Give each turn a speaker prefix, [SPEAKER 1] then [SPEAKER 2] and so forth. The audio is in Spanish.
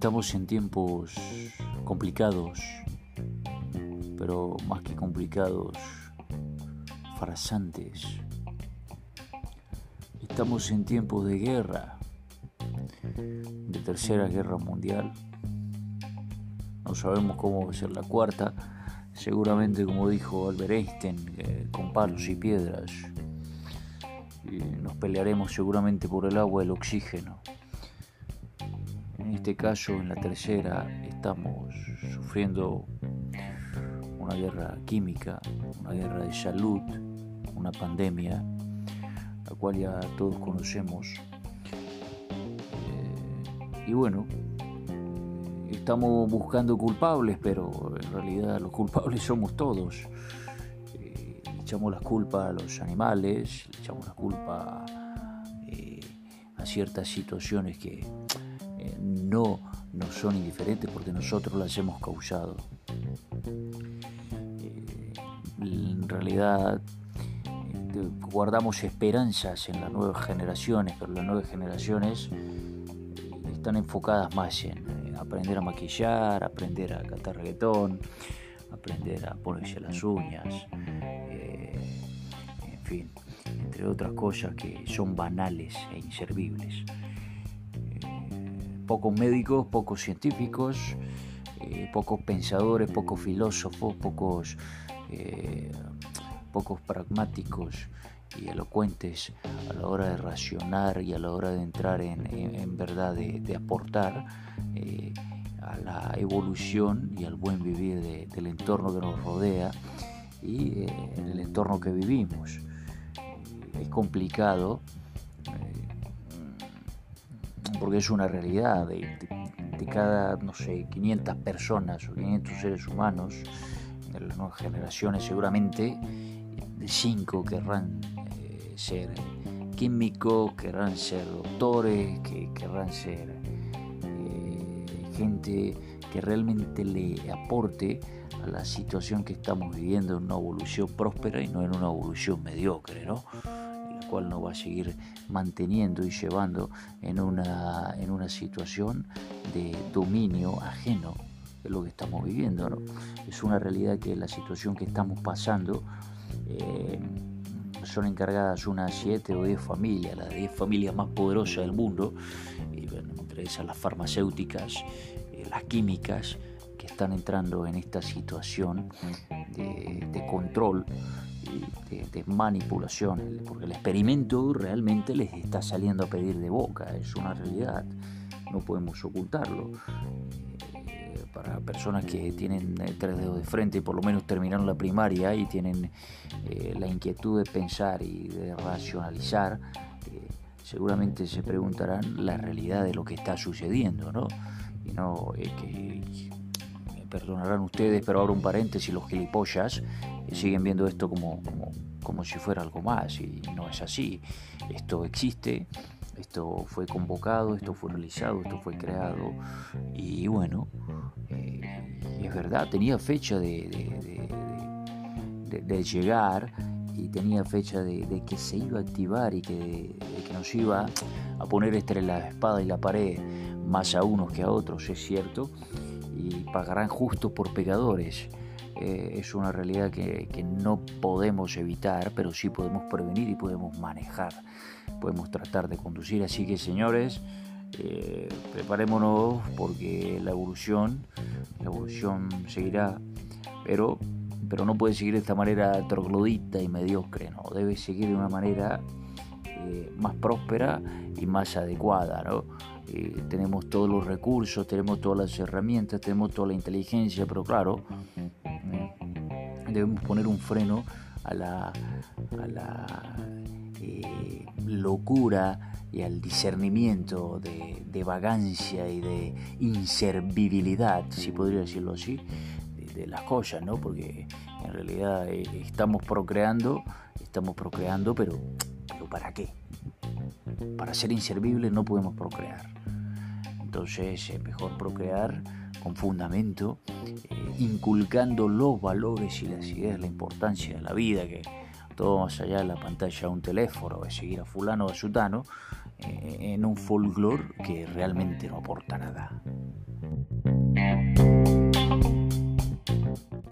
[SPEAKER 1] Estamos en tiempos complicados, pero más que complicados, farsantes. Estamos en tiempos de guerra, de tercera guerra mundial. No sabemos cómo va a ser la cuarta. Seguramente, como dijo Albert Einstein, eh, con palos y piedras. Y nos pelearemos seguramente por el agua y el oxígeno. En este caso, en la tercera, estamos sufriendo una guerra química, una guerra de salud, una pandemia, la cual ya todos conocemos. Eh, y bueno, estamos buscando culpables, pero en realidad los culpables somos todos. Eh, echamos la culpa a los animales, le echamos la culpa a ciertas situaciones que no nos son indiferentes porque nosotros las hemos causado. Eh, en realidad este, guardamos esperanzas en las nuevas generaciones, pero las nuevas generaciones están enfocadas más en aprender a maquillar, aprender a cantar reggaetón, aprender a ponerse las uñas, eh, en fin, entre otras cosas que son banales e inservibles pocos médicos, pocos científicos, eh, pocos pensadores, pocos filósofos, pocos, eh, pocos pragmáticos y elocuentes a la hora de racionar y a la hora de entrar en, verdad de, aportar eh, a la evolución y al buen vivir del entorno que nos rodea y en el entorno que vivimos. Es complicado porque es una realidad de, cada, no sé, 500 personas o 500 seres humanos, de las nuevas generaciones seguramente, de 5 querrán eh, ser químicos, querrán ser doctores, que querrán ser eh, gente que realmente le aporte a la situación que estamos viviendo en una evolución próspera y no en una evolución mediocre, ¿no? Cual nos va a seguir manteniendo y llevando en una, en una situación de dominio ajeno de lo que estamos viviendo. Es una realidad que la situación que estamos pasando eh, son encargadas unas 7 o 10 familias, las 10 familias más poderosas del mundo, y, entre esas las farmacéuticas, eh, las químicas, que están entrando en esta situación de control de, manipulación, porque el experimento realmente les está saliendo a pedir de boca, es una realidad, no podemos ocultarlo. Eh, para personas que tienen tres dedos de frente y por lo menos terminaron la primaria y tienen eh, la inquietud de pensar y de racionalizar, eh, seguramente se preguntarán la realidad de lo que está sucediendo, ¿no? Y no que perdonarán ustedes, pero abro un paréntesis, los gilipollas siguen viendo esto como, como, si fuera algo más y no es así. Esto existe, esto fue convocado, esto fue realizado, esto fue creado y bueno, eh, es verdad, tenía fecha de, de, llegar y tenía fecha de, que se iba a activar y que, que nos iba a poner entre la espada y la pared más a unos que a otros, es cierto, y pagarán justo por pecadores. Eh, es una realidad que, no podemos evitar, pero sí podemos prevenir y podemos manejar, podemos tratar de conducir. Así que señores, eh, preparémonos porque la evolución, la evolución seguirá, pero, pero no puede seguir de esta manera troglodita y mediocre, no, debe seguir de una manera eh, más próspera y más adecuada, ¿no? tenemos todos los recursos, tenemos todas las herramientas, tenemos toda la inteligencia, pero claro, debemos poner un freno a la, eh, locura y al discernimiento de, vagancia y de inservibilidad, si podría decirlo así, de, las cosas, ¿no? Porque en realidad eh, estamos procreando, estamos procreando, pero, pero ¿para qué? Para ser inservibles no podemos procrear. Entonces es mejor procrear con fundamento, eh, inculcando los valores y las ideas, la importancia de la vida, que todo más allá de la pantalla de un teléfono, de seguir a fulano o a sutano, eh, en un folclore que realmente no aporta nada.